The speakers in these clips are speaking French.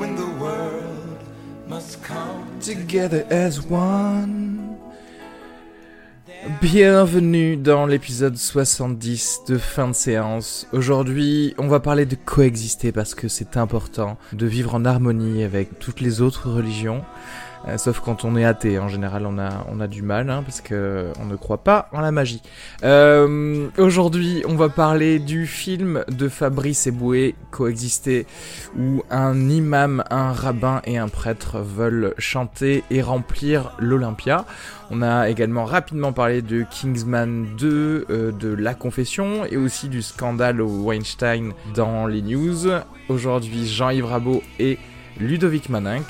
when the world must come Together as one. Bienvenue dans l'épisode 70 de fin de séance. Aujourd'hui, on va parler de coexister parce que c'est important de vivre en harmonie avec toutes les autres religions. Euh, sauf quand on est athée, en général on a, on a du mal hein, parce que on ne croit pas en la magie. Euh, Aujourd'hui on va parler du film de Fabrice Eboué, Coexister, où un imam, un rabbin et un prêtre veulent chanter et remplir l'Olympia. On a également rapidement parlé de Kingsman 2, euh, de La Confession et aussi du scandale au Weinstein dans les news. Aujourd'hui Jean-Yves Rabot et Ludovic Maninck.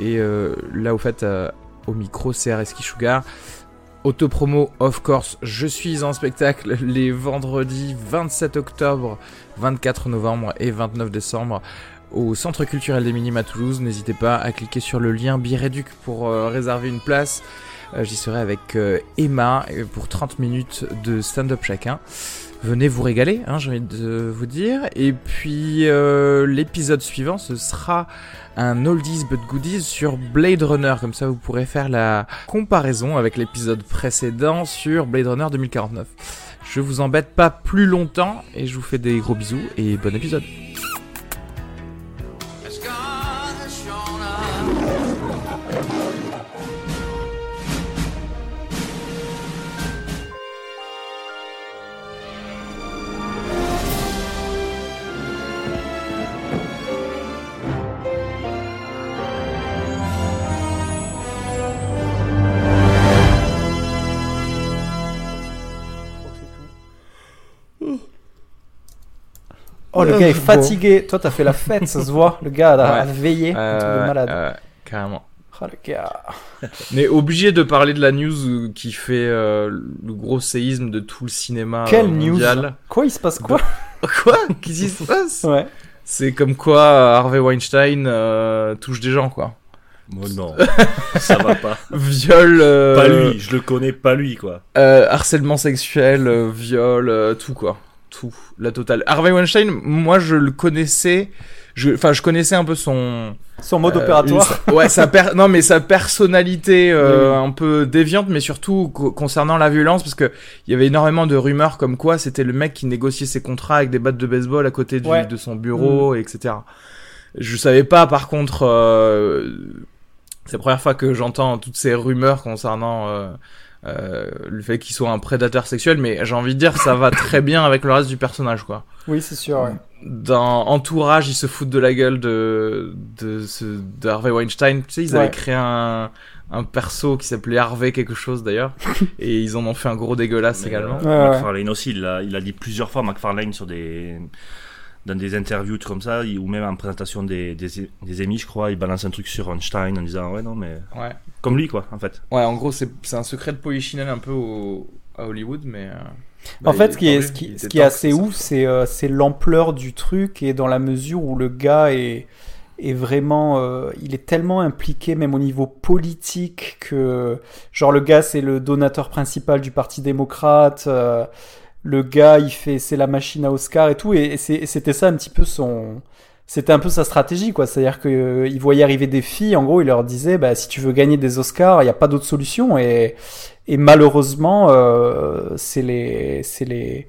Et euh, là, au fait, euh, au micro, c'est Areski Sugar. Autopromo, of course, je suis en spectacle les vendredis 27 octobre, 24 novembre et 29 décembre au Centre culturel des Minimes à Toulouse. N'hésitez pas à cliquer sur le lien Bireduc pour euh, réserver une place. J'y serai avec Emma pour 30 minutes de stand-up chacun. Venez vous régaler, hein, j'ai envie de vous dire. Et puis euh, l'épisode suivant, ce sera un oldies but goodies sur Blade Runner. Comme ça, vous pourrez faire la comparaison avec l'épisode précédent sur Blade Runner 2049. Je vous embête pas plus longtemps et je vous fais des gros bisous et bon épisode. Oh, le gars est Bon. fatigué. Toi, t'as fait la fête, ça se voit. Le gars a, a Ouais. veillé. un truc de malade. euh, carrément. Oh, le gars. Mais obligé de parler de la news euh, qui fait euh, le gros séisme de tout le cinéma Quelle euh, news. Quoi, il se passe quoi Quoi Qu'est-ce qui se passe Ouais. C'est comme quoi euh, Harvey Weinstein euh, touche des gens, quoi. Moi non, ça va pas. Viol, euh, Pas lui, je le connais pas lui quoi. euh, harcèlement sexuel, euh, viol, euh, tout quoi. Tout, la totale. Harvey Weinstein, moi je le connaissais, je, enfin je connaissais un peu son, Son mode Euh, opératoire. ouais, sa per- non mais sa personnalité euh, Oui, oui. un peu déviante, mais surtout co- concernant la violence, parce que il y avait énormément de rumeurs comme quoi c'était le mec qui négociait ses contrats avec des battes de baseball à côté du- Ouais. de son bureau, etc. Je savais pas, par contre, euh, c'est la première fois que j'entends toutes ces rumeurs concernant euh, euh, le fait qu'il soit un prédateur sexuel, mais j'ai envie de dire ça va très bien avec le reste du personnage, quoi Oui, c'est sûr. ouais. dans Entourage, ils se foutent de la gueule de de, ce, de Harvey Weinstein. Tu sais, ils Ouais. avaient créé un un perso qui s'appelait Harvey quelque chose d'ailleurs, et ils en ont fait un gros dégueulasse Mais, également. euh, Ouais, ouais. McFarlane aussi, il a, il a dit plusieurs fois McFarlane sur des dans des interviews trucs comme ça, ou même en présentation des, des, des émis, je crois, il balance un truc sur Einstein en disant ouais non mais Ouais. comme lui quoi en fait. Ouais, en gros, c'est c'est un secret de polichinelle un peu au, à Hollywood, mais. euh, En bah, fait, ce qui est, ce qui, ce qui est assez ouf, c'est euh, c'est l'ampleur du truc et dans la mesure où le gars est, est vraiment, euh, il est tellement impliqué même au niveau politique que, genre le gars c'est le donateur principal du Parti démocrate, euh, le gars il fait, c'est la machine à Oscar et tout, et, c'était ça un petit peu son, c'était un peu sa stratégie quoi, c'est-à-dire que euh, voyait arriver des filles, en gros il leur disait, bah si tu veux gagner des Oscars, il n'y a pas d'autre solution et et malheureusement, euh, c'est les, c'est les,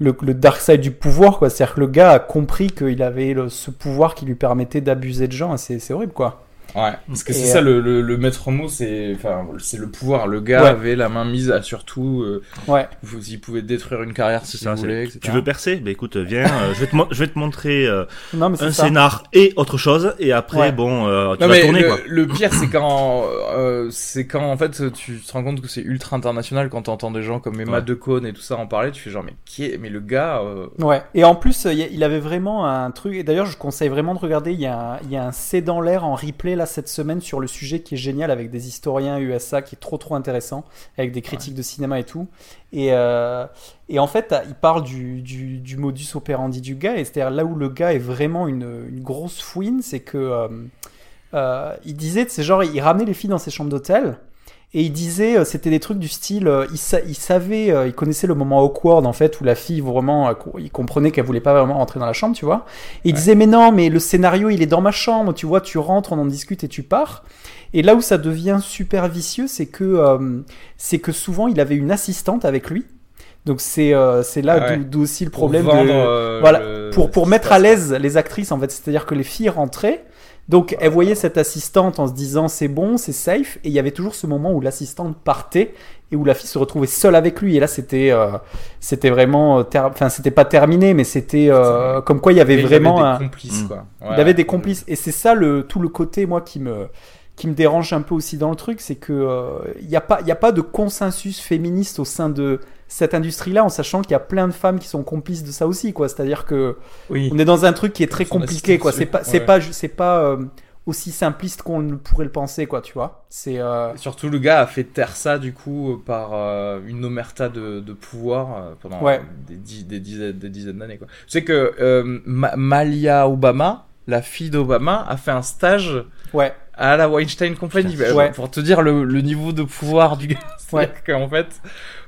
le, le dark side du pouvoir, quoi. C'est-à-dire que le gars a compris qu'il avait ce pouvoir qui lui permettait d'abuser de gens, et c'est horrible, quoi. Ouais, parce que c'est ça euh, le, le, le maître mot, c'est enfin c'est le pouvoir. Le gars Ouais. avait la main mise à surtout, euh, Ouais. vous- il pouvait détruire une carrière si C'est ça, vous voulez, etc. Tu veux percer? Ben écoute, viens, euh, je, vais te mon- je vais te montrer euh, Non, un ça. scénar et autre chose, et après, Ouais. bon, euh, tu Non vas tourner le, quoi. le pire c'est quand euh, c'est quand en fait tu te rends compte que c'est ultra international quand t'entends des gens comme Emma Ouais. Decaune et tout ça en parler tu fais genre mais qui est mais le gars euh, Ouais. Et en plus, il y avait vraiment un truc. Et d'ailleurs, je conseille vraiment de regarder. Il y a un, il y a un C'est dans l'air en replay là cette semaine sur le sujet qui est génial avec des historiens USA qui est trop trop intéressant avec des critiques de cinéma et tout. Et, euh, et en fait, il parle du, du, du modus operandi du gars. Et c'est-à-dire là où le gars est vraiment une, une grosse fouine, c'est que euh, euh, il disait, c'est genre, il ramenait les filles dans ses chambres d'hôtel. Et il disait, euh, c'était des trucs du style, euh, il, sa- il savait, euh, il connaissait le moment awkward en fait où la fille vraiment, il comprenait qu'elle voulait pas vraiment rentrer dans la chambre, tu vois. Et il disait, mais non, mais le scénario il est dans ma chambre, tu vois, tu rentres, on en discute et tu pars. Et là où ça devient super vicieux, c'est que, euh, c'est que souvent il avait une assistante avec lui. Donc c'est, euh, c'est là Ah ouais. d'où- aussi le pour problème vendre, de, euh, voilà, le- pour, pour mettre à l'aise les actrices en fait. C'est-à-dire que les filles rentraient, donc elles voyaient cette assistante en se disant c'est bon, c'est safe, et il y avait toujours ce moment où l'assistante partait et où la fille se retrouvait seule avec lui. Et là c'était euh, c'était vraiment, euh, ter- enfin c'était pas terminé, mais c'était euh, comme quoi il y avait Et il vraiment avait un, des complices Mm. quoi il avait des complices. Et c'est ça le, tout le côté, moi, qui me, qui me dérange un peu aussi dans le truc, c'est que euh, il n'y a, pas- y a pas de consensus féministe au sein de cette industrie-là, en sachant qu'il y a plein de femmes qui sont complices de ça aussi, quoi. C'est-à-dire que oui on est dans un truc qui est très Son compliqué, quoi. C'est pas, c'est ouais. pas, c'est pas euh, aussi simpliste qu'on ne pourrait le penser, quoi, tu vois. C'est euh, Surtout, le gars a fait taire ça, du coup, euh, par euh, une omerta de, de pouvoir euh, pendant Ouais. des, dix- des dizaines, des dizaines d'années. quoi. Tu sais que euh, Ma- Malia Obama, la fille d'Obama, a fait un stage ouais, à la Weinstein Company. Putain, Euh, ouais. Pour te dire le, le niveau de pouvoir du gars. Ouais. Qu'en fait,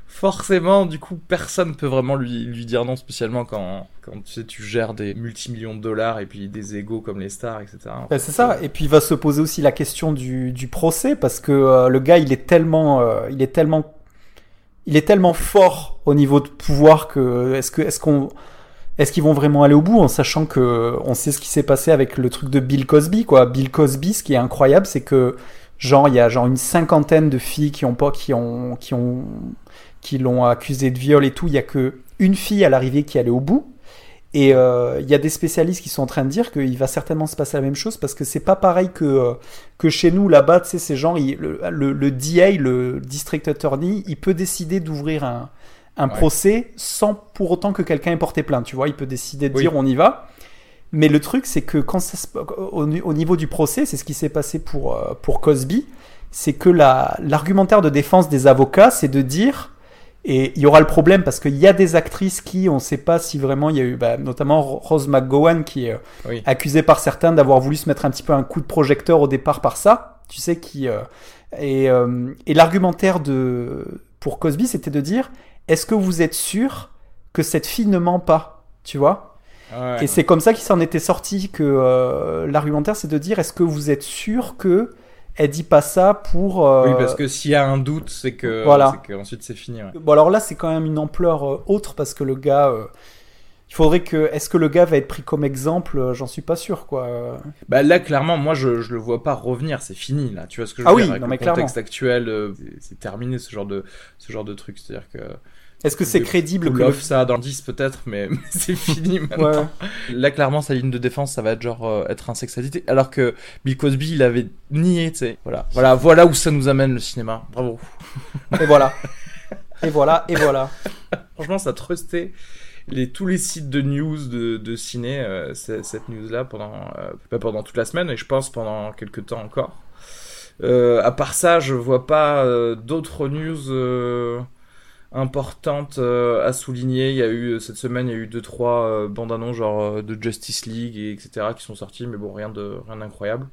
forcément, du coup, personne peut vraiment lui, lui dire non, spécialement quand, quand tu sais, tu gères des multimillions de dollars et puis des égaux comme les stars, etc. Ben, c'est ça. Et puis il va se poser aussi la question du, du procès parce que euh, le gars, il est tellement, euh, il est tellement, il est tellement fort au niveau de pouvoir que est-ce que, est-ce qu'on, est-ce qu'ils vont vraiment aller au bout en sachant que on sait ce qui s'est passé avec le truc de Bill Cosby, quoi. Bill Cosby, ce qui est incroyable, c'est que genre il y a genre une cinquantaine de filles qui ont pas, qui ont, qui ont, qui l'ont accusé de viol et tout. Il y a que une fille à l'arrivée qui allait au bout. Et euh, il y a des spécialistes qui sont en train de dire qu'il va certainement se passer la même chose parce que c'est pas pareil que, euh, que chez nous là-bas, tu sais, le, le, le DA, le District Attorney, il peut décider d'ouvrir un, un Ouais. procès sans pour autant que quelqu'un ait porté plainte, tu vois, il peut décider de Oui. dire on y va. Mais le truc, c'est que quand ça se- au, au niveau du procès, c'est ce qui s'est passé pour, euh, pour Cosby, c'est que la- l'argumentaire de défense des avocats, c'est de dire et il y aura le problème parce qu'il y a des actrices qui, on ne sait pas si vraiment il y a eu, bah, notamment Rose McGowan qui est euh, Oui. accusée par certains d'avoir voulu se mettre un petit peu un coup de projecteur au départ par ça. Tu sais qui euh, et, euh, et l'argumentaire de pour Cosby, c'était de dire est-ce que vous êtes sûr que cette fille ne ment pas Tu vois? Ouais. Et c'est comme ça qu'il s'en était sorti que euh, l'argumentaire, c'est de dire est-ce que vous êtes sûr que elle dit pas ça pour euh, Oui, parce que s'il y a un doute, c'est que, Voilà. c'est que ensuite c'est fini. ouais. Bon alors là c'est quand même une ampleur euh, autre parce que le gars, euh, il faudrait que, est-ce que le gars va être pris comme exemple? J'en suis pas sûr quoi. Bah là, clairement, moi, je, je le vois pas revenir. C'est fini, là. Tu vois ce que je Ah veux oui, dire avec non, le mais contexte actuel, c'est- c'est terminé ce genre de ce genre de truc. C'est-à-dire que Est-ce que c'est Le crédible que le... ça dans le 10 peut-être, mais, mais c'est fini maintenant. Ouais. Là, clairement, sa ligne de défense, ça va être genre euh, être addict. Alors que Bill Cosby, il avait nié, tu sais. Voilà. voilà, voilà où ça nous amène le cinéma. Bravo. Et voilà. et voilà. Et voilà. Franchement, ça a trusté les, tous les sites de news de, de ciné, euh, cette news-là, pendant, euh, pas pendant toute la semaine, et je pense pendant quelques temps encore. Euh, à part ça, je vois pas d'autres news euh, importantes euh, à souligner. Il y a eu, cette semaine, il y a eu deux, trois euh, bandes annonces, genre euh, de Justice League, et etc., qui sont sorties, mais bon, rien de rien d'incroyable.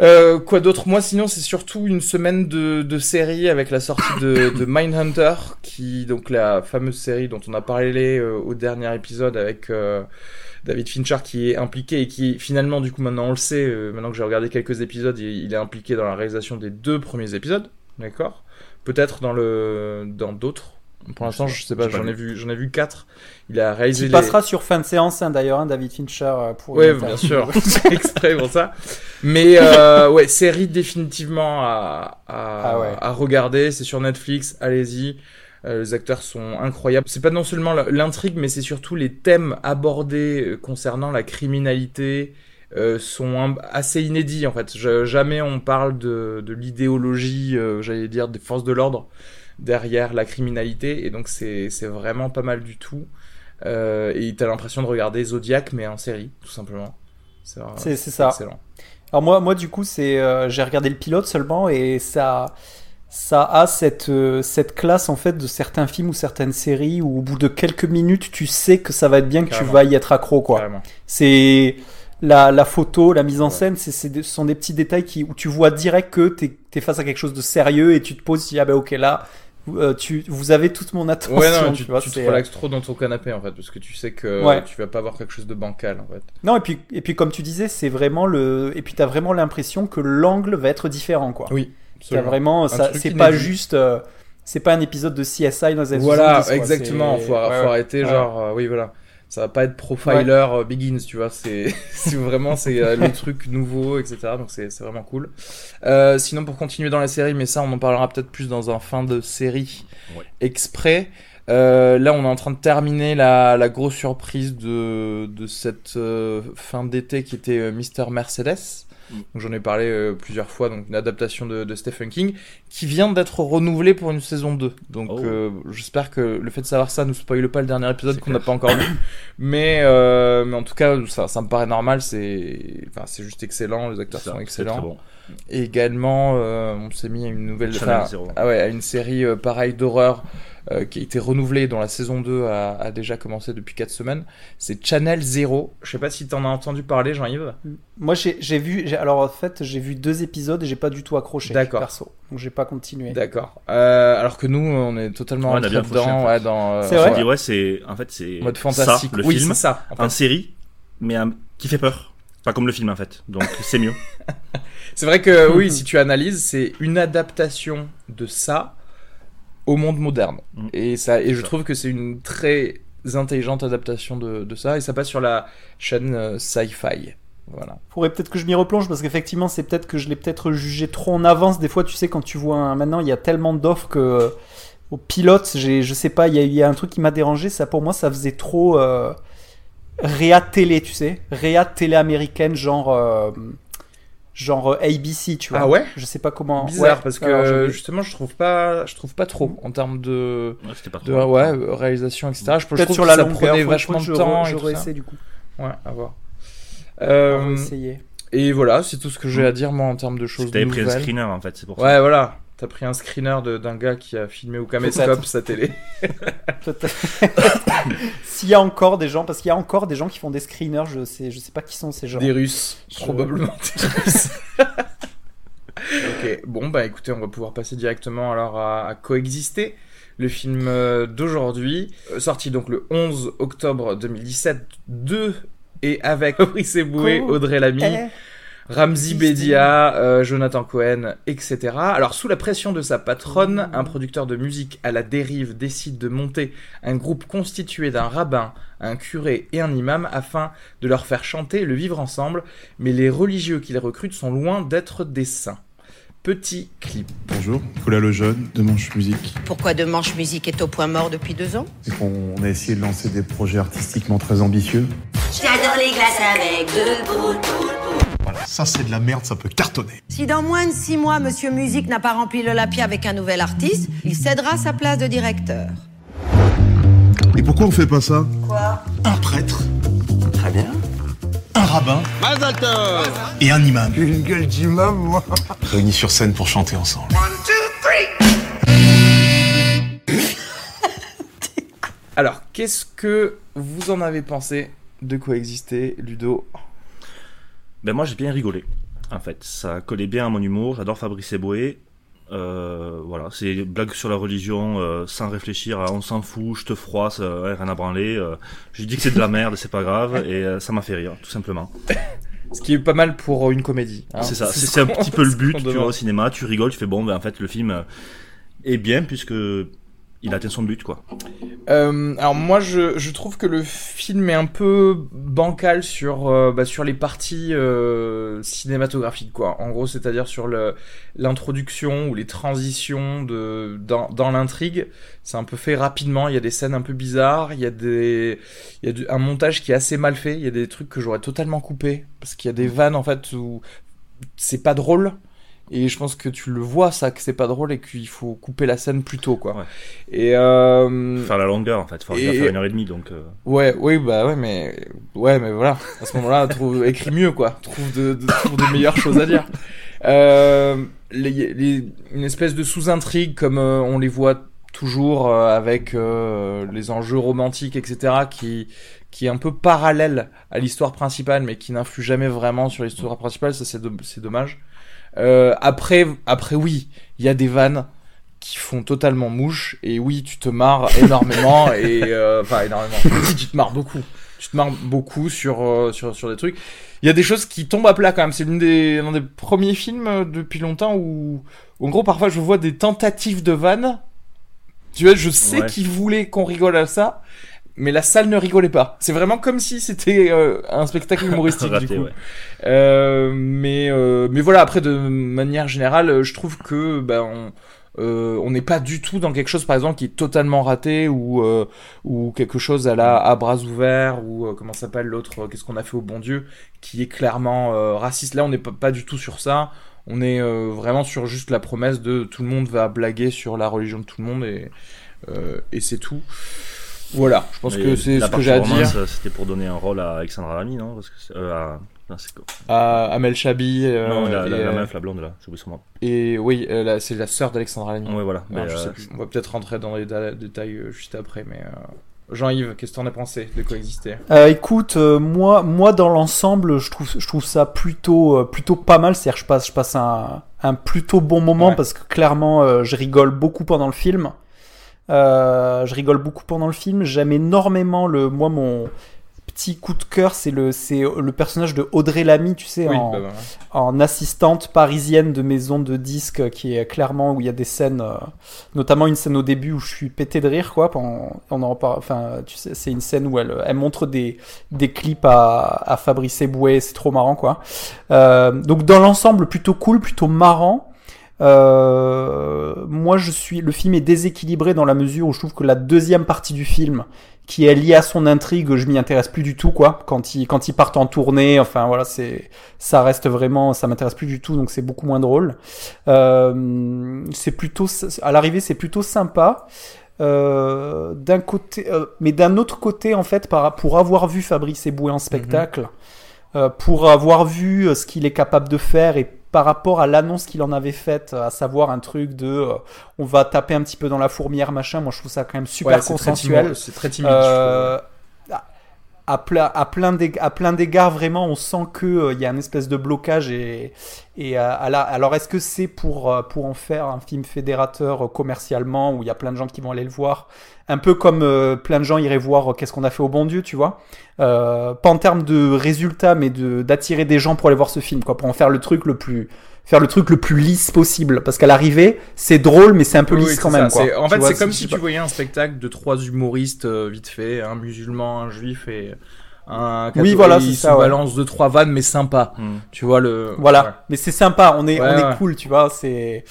Euh, quoi d'autre? Moi, sinon, c'est surtout une semaine de, de série avec la sortie de, de Mindhunter, qui donc la fameuse série dont on a parlé euh, au dernier épisode avec euh, David Fincher qui est impliqué et qui finalement, du coup, maintenant on le sait, euh, maintenant que j'ai regardé quelques épisodes, il, il est impliqué dans la réalisation des deux premiers épisodes, d'accord? Peut-être dans le dans d'autres, Pour l'instant, je sais pas, j'en ai vu. j'en ai vu quatre. Il a réalisé Il les. passera sur fin de séance, hein, d'ailleurs, hein, David Fincher. euh, Pour Ouais, une bien sûr, c'est exprès pour ça. Mais euh, ouais, série définitivement à, à, Ah ouais. à regarder. C'est sur Netflix, allez-y. Euh, les acteurs sont incroyables. C'est pas non seulement l'intrigue, mais c'est surtout les thèmes abordés euh, concernant la criminalité euh, sont un- assez inédits en fait. Je- jamais on parle de, de l'idéologie, euh, j'allais dire des forces de l'ordre derrière la criminalité, et donc c'est vraiment pas mal du tout. Euh, et t'as l'impression de regarder Zodiac mais en série, tout simplement. C'est c'est ça. excellent. Alors moi, moi du coup, c'est euh, j'ai regardé le pilote seulement et ça, ça a cette euh, cette classe en fait de certains films ou certaines séries où au bout de quelques minutes, tu sais que ça va être bien, que Carrément. tu vas y être accro quoi. C'est la, la photo, la mise en scène, c'est ce sont des petits détails qui où tu vois direct que t'es es face à quelque chose de sérieux et tu te poses, tu dis, ah ben ok là, euh, tu vous avez toute mon attention. Ouais, non, tu, tu vois, tu te c'est- relaxes trop dans ton canapé en fait, parce que tu sais que Ouais. tu vas pas avoir quelque chose de bancal en fait. Non et puis et puis comme tu disais, c'est vraiment le et puis t'as vraiment l'impression que l'angle va être différent quoi. Oui, T'as vraiment, ça, c'est pas juste, euh, c'est pas un épisode de CSI dans les années Voilà, 70, quoi. exactement. Faut, ouais, faut arrêter, genre, euh, oui, voilà. Ça va pas être Profiler euh, Begins, tu vois. C'est vraiment c'est euh, le truc nouveau, etc. Donc c'est c'est vraiment cool. Euh, sinon, pour continuer dans la série, mais ça, on en parlera peut-être plus dans un fin de série Ouais. exprès. Euh, là, on est en train de terminer la, la grosse surprise de, de cette euh, fin d'été qui était Mr. Mercedes. Mm. Donc, J'en ai parlé euh, plusieurs fois, donc une adaptation de, de Stephen King qui vient d'être renouvelée pour une saison 2. Donc Oh. euh, j'espère que le fait de savoir ça nous spoile pas le dernier épisode qu'on n'a pas encore vu. Mais, euh, mais en tout cas, ça, ça me paraît normal. C'est enfin, c'est juste excellent. Les acteurs Ça, sont excellents. bon. Et également, on s'est mis à une nouvelle, enfin, ah ouais, à une série pareille d'horreur euh, qui a été renouvelée, dont la saison 2 a, a déjà commencé depuis 4 semaines. C'est Channel Zero. Je sais pas si t'en as entendu parler, Jean-Yves. Moi, j'ai vu, alors en fait, j'ai vu deux épisodes et j'ai pas du tout accroché. D'accord. Perso, donc j'ai pas continué. D'accord. Euh, alors que nous, on est totalement Ouais, on a bien dedans, en fait. ouais, dans euh, C'est vrai dit, ouais, c'est en fait c'est mode fantastique. ça, le oui, film, c'est ça. en fait. en série, mais un- qui fait peur. Pas comme le film en fait. Donc c'est mieux. C'est vrai que oui, si tu analyses, c'est une adaptation de ça au monde moderne. Mm. Et ça, et je Ça. trouve que c'est une très intelligente adaptation de, de ça. Et ça passe sur la chaîne euh, Sci-Fi. Voilà. Faudrait peut-être que je m'y replonge parce qu'effectivement, c'est peut-être que je l'ai peut-être jugé trop en avance. Des fois, tu sais, quand tu vois un... maintenant, il y a tellement d'offres que euh, au pilote, j'ai, je sais pas, il y, a- il y a un truc qui m'a dérangé. Ça, pour moi, ça faisait trop euh, réa télé, tu sais, réa télé américaine, genre euh, genre euh, ABC, tu vois. Ah ouais? Je sais pas comment. Bizarre Ouais, parce que je justement, je trouve pas, je trouve pas trop en termes de, Ouais, C'était pas de trop. ouais, réalisation, etc. Je, je trouve sur que la ça longueur, prenait vachement de temps. Je et tout ça. réessaie du coup. Ouais, à voir. On Euh, va essayer. et voilà, c'est tout ce que j'ai à dire moi en termes de choses T'avais pris un nouvelles. screener en fait, c'est pour ça. Ouais, voilà. T'as pris un screener d'un gars qui a filmé au caméscope sa télé. S'il y a encore des gens, parce qu'il y a encore des gens qui font des screeners, je sais, je sais pas qui sont ces gens. Des Russes. Je- Probablement des Russes. ok, bon, bah écoutez, on va pouvoir passer directement alors à, à Coexister, le film euh, d'aujourd'hui, euh, sorti donc le 11 octobre 2017 de et avec Fabrice Co- Audrey Lamy. Eh, Ramzi Bedia, euh, Jonathan Cohen, etc. Alors, sous la pression de sa patronne, un producteur de musique à la dérive décide de monter un groupe constitué d'un rabbin, un curé et un imam afin de leur faire chanter le vivre ensemble, mais les religieux qu'il recrute sont loin d'être des saints. Petit clip. Bonjour, Nicolas Lejeune de Manche Musique. Pourquoi De Manche Musique est au point mort depuis deux ans? Et qu'on a essayé de lancer des projets artistiquement très ambitieux. J'adore les glaces avec. Voilà, ça c'est de la merde, ça peut cartonner. Si dans moins de six mois, Monsieur Musique n'a pas rempli l'Olympia avec un nouvel artiste, il cédera sa place de directeur. Et pourquoi on fait pas ça? Quoi? Un prêtre, Très bien. un rabbin et un imam. Une gueule d'imam, moi. Réunis sur scène pour chanter ensemble. Alors, qu'est-ce que vous en avez pensé de Coexister, Ludo? Ben moi j'ai bien rigolé. En fait, ça collait bien à mon humour. J'adore Fabrice Eboué. Euh, voilà, c'est blague sur la religion euh, sans réfléchir. à on s'en fout, je te froisse, euh, rien à branler. Euh, je dis que c'est de la merde, c'est pas grave, et euh, ça m'a fait rire, tout simplement. Ce qui est pas mal pour une comédie. hein. c'est ça, c'est ce c'est un petit peu le but. Tu vas au cinéma, tu rigoles, tu fais bon, ben en fait le film est bien puisque il atteint son but, quoi. Euh, alors moi je, trouve que le film est un peu bancal sur euh, bah, sur les parties euh, cinématographiques quoi. En gros c'est-à-dire sur l'introduction ou les transitions de dans, dans l'intrigue, c'est un peu fait rapidement. Il y a des scènes un peu bizarres, il y a des il y a un montage qui est assez mal fait. Il y a des trucs que j'aurais totalement coupé parce qu'il y a des vannes en fait où c'est pas drôle. Et je pense que tu le vois ça que c'est pas drôle et qu'il faut couper la scène plus tôt quoi. Ouais. Et euh, Faire la longueur, en fait. Faut Et- faire une heure et demie, donc. euh, Ouais, oui, bah ouais, mais ouais, mais voilà. À ce moment-là, trouve écris mieux, quoi. Trouve de, de, trouve de meilleures choses à dire. Euh, les, les- une espèce de sous-intrigue comme euh, on les voit toujours euh, avec euh, les enjeux romantiques, etc., qui qui est un peu parallèle à l'histoire principale, mais qui n'influe jamais vraiment sur l'histoire principale. Ça, c'est dommage. Euh, après, après, oui, il y a des vannes qui font totalement mouche et oui tu te marres énormément et euh, enfin énormément. Si tu te marres beaucoup. Tu te marres beaucoup sur euh, sur sur des trucs. Il y a des choses qui tombent à plat quand même. C'est l'une des l'un des premiers films depuis longtemps où, où, en gros parfois je vois des tentatives de vannes. Tu vois je sais Ouais. qu'ils voulaient qu'on rigole à ça mais la salle ne rigolait pas. C'est vraiment comme si c'était euh, un spectacle humoristique raté, du coup. ouais. euh, mais euh, mais voilà après de manière générale je trouve que ben on euh, on n'est pas du tout dans quelque chose par exemple qui est totalement raté ou euh, ou quelque chose à la à bras ouverts ou euh, comment s'appelle l'autre euh, qu'est-ce qu'on a fait au bon Dieu qui est clairement euh, raciste. Là on n'est pas, pas du tout sur ça. On est euh, vraiment sur juste la promesse de tout le monde va blaguer sur la religion de tout le monde et euh, et c'est tout voilà je pense mais que c'est la ce que j'ai à dire euh, C'était pour donner un rôle à Alexandra Lamy, non? Parce que c'est- euh, à... non, c'est quoi? À Amel Chabi euh, Non, la, la, et, la euh, meuf, la blonde, là, j'ai oublié son nom. Et oui, euh, c'est la sœur d'Alexandra Lamy. Ouais, voilà. Alors, mais, euh, sais plus. On va peut-être rentrer dans les détails euh, juste après, mais euh, Jean-Yves, qu'est-ce que t'en as pensé de coexister? Euh, écoute, euh, moi, moi dans l'ensemble, je trouve, je trouve ça plutôt, euh, plutôt pas mal. C'est-à-dire, je passe, je passe un, un plutôt bon moment Ouais. parce que clairement, euh, je rigole beaucoup pendant le film. Euh, je rigole beaucoup pendant le film. J'aime énormément le, moi mon petit coup de cœur, c'est le, c'est le personnage de Audrey Lamy, tu sais, Oui, en, bah, voilà. en assistante parisienne de maison de disques qui est clairement où il y a des scènes euh, notamment une scène au début où je suis pété de rire quoi pendant- on en reparle enfin tu sais c'est une scène où elle, elle montre des, des clips à, à Fabrice Eboué c'est trop marrant quoi Euh, donc dans l'ensemble plutôt cool plutôt marrant euh, moi je suis le film est déséquilibré dans la mesure où je trouve que la deuxième partie du film qui est liée à son intrigue je m'y intéresse plus du tout quoi. Quand ils quand ils partent en tournée enfin voilà c'est ça reste vraiment ça m'intéresse plus du tout donc c'est beaucoup moins drôle. Euh, c'est plutôt à l'arrivée c'est plutôt sympa. Euh, d'un côté euh, mais d'un autre côté en fait par, pour avoir vu Fabrice Eboué en spectacle euh, pour avoir vu euh, ce qu'il est capable de faire et par rapport à l'annonce qu'il en avait faite, à savoir un truc de euh, on va taper un petit peu dans la fourmière, machin, moi je trouve ça quand même super Ouais, consensuel. C'est très timide. Euh, à, plein, à, plein à plein d'égards, vraiment, on sent qu'il y a une espèce de blocage. Et, et euh, à la- alors, est-ce que c'est pour, euh, pour en faire un film fédérateur euh, commercialement où il y a plein de gens qui vont aller le voir? Un peu comme euh, plein de gens iraient voir euh, Qu'est-ce qu'on a fait au bon Dieu, tu vois? Euh, Pas en termes de résultats, mais de- d'attirer des gens pour aller voir ce film, quoi, pour en faire le truc le plus. Faire le truc le plus lisse possible. Parce qu'à l'arrivée, c'est drôle, mais c'est un peu Oui, lisse oui, quand même. Quoi. c'est- En Tu fait, c'est comme si tu voyais un spectacle de trois humoristes euh, vite fait, un musulman, un juif et un Oui, voilà, c'est ça, se ouais. balancent deux trois vannes, mais sympa. Hmm. Tu vois le. Voilà, Ouais. mais c'est sympa, on est, Ouais, on ouais. est cool, tu vois, c'est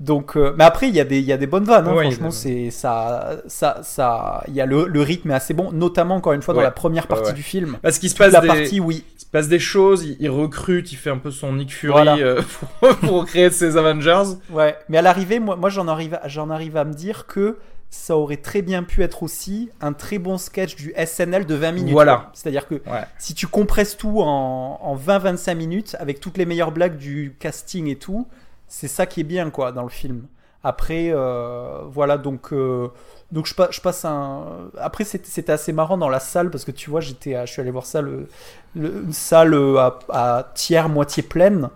donc euh, mais après il y a des il y a des bonnes vannes hein, Ouais, franchement, c'est ça ça ça il y a le, le rythme est assez bon, notamment encore une fois dans Ouais. la première partie Ouais, du film. Parce qu'il se passe la des, partie oui, il se passe des choses, il, il recrute, il fait un peu son Nick Fury Voilà. euh, pour, pour créer ses Avengers. ouais, mais à l'arrivée moi moi j'en arrive à- j'en arrive à me dire que ça aurait très bien pu être aussi un très bon sketch du SNL de 20 minutes. Voilà. C'est-à-dire que Ouais. si tu compresses tout en, en 20-25 minutes avec toutes les meilleures blagues du casting et tout, c'est ça qui est bien quoi dans le film. Après, euh, voilà donc euh, donc je, pa- je passe un. Après c'était assez marrant dans la salle parce que tu vois j'étais je suis allé voir ça le, le- une salle euh, à, à tiers moitié pleine.